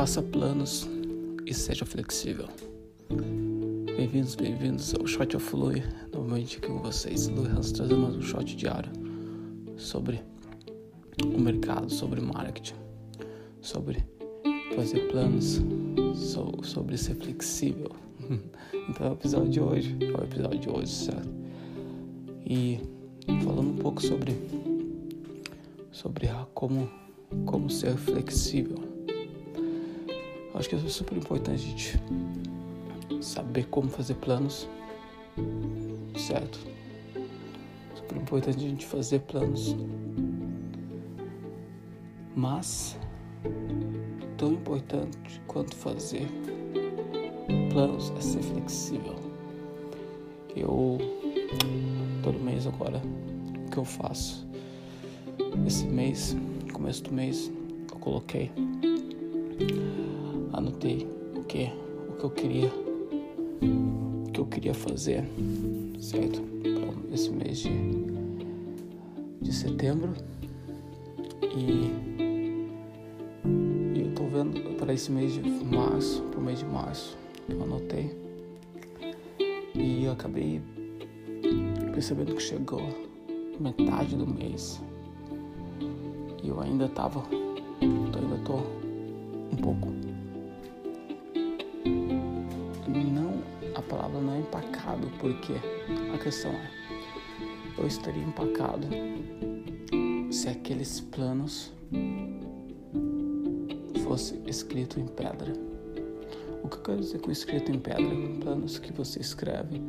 Faça planos e seja flexível. Bem-vindos, bem-vindos ao Shot of Lui. Novamente aqui com vocês, Lui Hans trazendo mais um shot diário sobre o mercado, sobre marketing, sobre fazer planos, sobre ser flexível. Então é o episódio de hoje, é o episódio de hoje, certo? E falando um pouco sobre sobre como como ser flexível Acho que é super importante a gente saber como fazer planos, certo? Super importante a gente fazer planos, mas tão importante quanto fazer planos é ser flexível. Eu todo mês agora o que eu faço esse mês, começo do mês, eu coloquei anotei o que o que eu queria o que eu queria fazer certo? Para esse mês de, de setembro. E, eu tô vendo para esse mês de março para o mês de março eu anotei. E eu acabei percebendo que chegou metade do mês. E eu ainda tava eu ainda tô um pouco palavra não é empacado, porque a questão é: eu estaria empacado se aqueles planos fosse escrito em pedra. O que eu quero dizer com escrito em pedra? Planos que você escreve,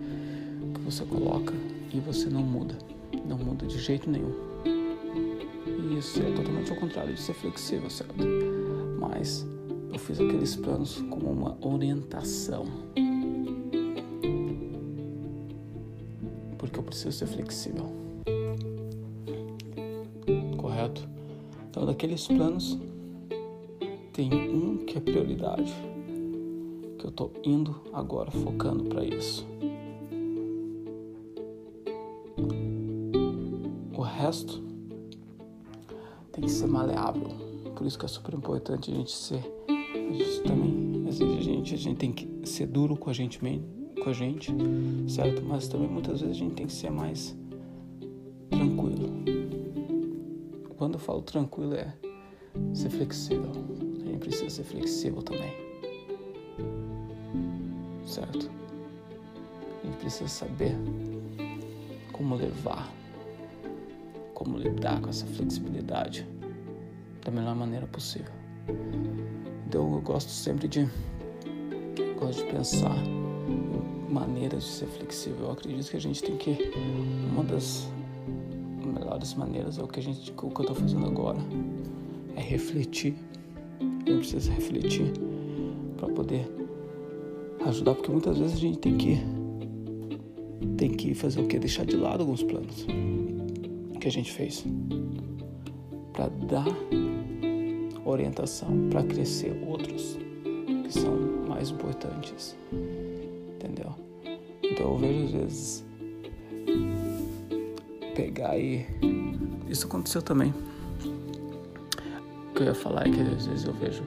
que você coloca e você não muda, não muda de jeito nenhum. E isso é totalmente ao contrário de ser flexível, certo? Mas eu fiz aqueles planos como uma orientação eu preciso ser flexível. Correto? Então, daqueles planos, tem um que é prioridade, que eu estou indo agora focando para isso. O resto tem que ser maleável. Por isso que é super importante a gente ser. A gente também, vezes a gente, a gente tem que ser duro com a gente mesmo com a gente, certo? Mas também muitas vezes a gente tem que ser mais tranquilo. Quando eu falo tranquilo é ser flexível. A gente precisa ser flexível também. Certo? A gente precisa saber como levar, como lidar com essa flexibilidade da melhor maneira possível. Então eu gosto sempre de gosto de pensar maneiras de ser flexível. Eu acredito que a gente tem que uma das melhores maneiras é o que a gente o que eu estou fazendo agora é refletir. Eu preciso refletir para poder ajudar, porque muitas vezes a gente tem que tem que fazer o que deixar de lado alguns planos que a gente fez para dar orientação para crescer outros que são mais importantes entendeu? Então eu vejo às vezes pegar e. Isso aconteceu também. O que eu ia falar é que às vezes eu vejo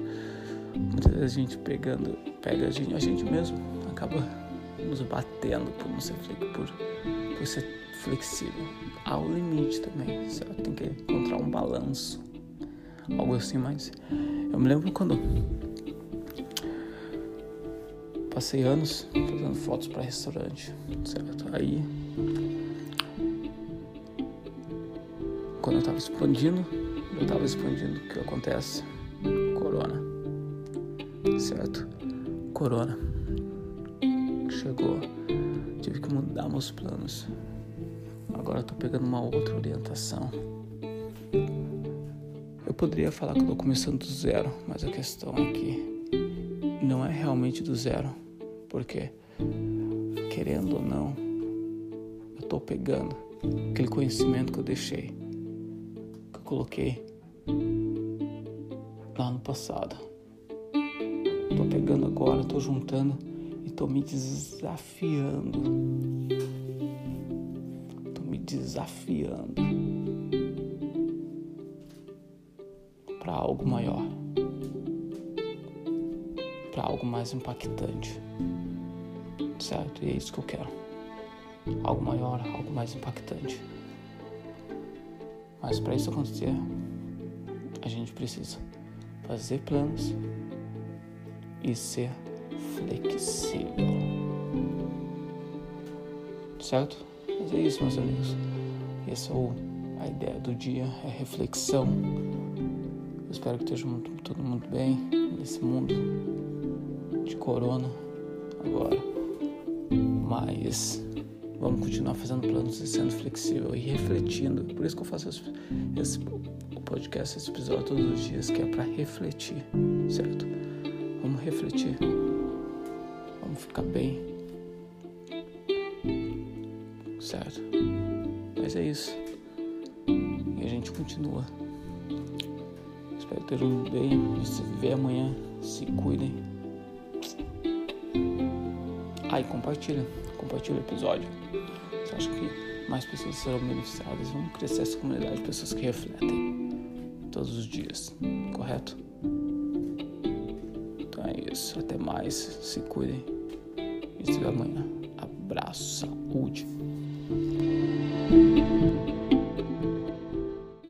muitas vezes a gente pegando, pega a gente, a gente mesmo, acaba nos batendo por não ser por, por ser flexível. Há o limite também, certo? Tem que encontrar um balanço. Algo assim, mas eu me lembro quando Passei anos fazendo fotos para restaurante, certo? Aí, quando eu estava expandindo, eu estava expandindo, o que acontece? Corona, certo? Corona chegou, tive que mudar meus planos. Agora tô pegando uma outra orientação. Eu poderia falar que tô começando do zero, mas a questão é que não é realmente do zero porque, querendo ou não, eu estou pegando aquele conhecimento que eu deixei, que eu coloquei lá no passado. Estou pegando agora, estou juntando e estou me desafiando. Estou me desafiando para algo maior. algo mais impactante. Certo? E é isso que eu quero. Algo maior, algo mais impactante. Mas para isso acontecer, a gente precisa fazer planos e ser flexível. Certo? Mas é isso, meus amigos. Essa é a ideia do dia, é reflexão. Eu espero que esteja muito, todo mundo bem nesse mundo de corona agora. Mas vamos continuar fazendo planos e sendo flexível e refletindo. Por isso que eu faço esse, esse podcast, esse episódio todos os dias, que é para refletir, certo? Vamos refletir. Vamos ficar bem. Certo? Mas é isso. E a gente continua. Espero ter um bem. Se viver amanhã, se cuidem. Ah, e compartilha. Compartilha o episódio. Você acha que mais pessoas serão beneficiadas? Vamos crescer essa comunidade de pessoas que refletem todos os dias. Correto? Então é isso. Até mais. Se cuidem. E vê amanhã. Abraço. Saúde.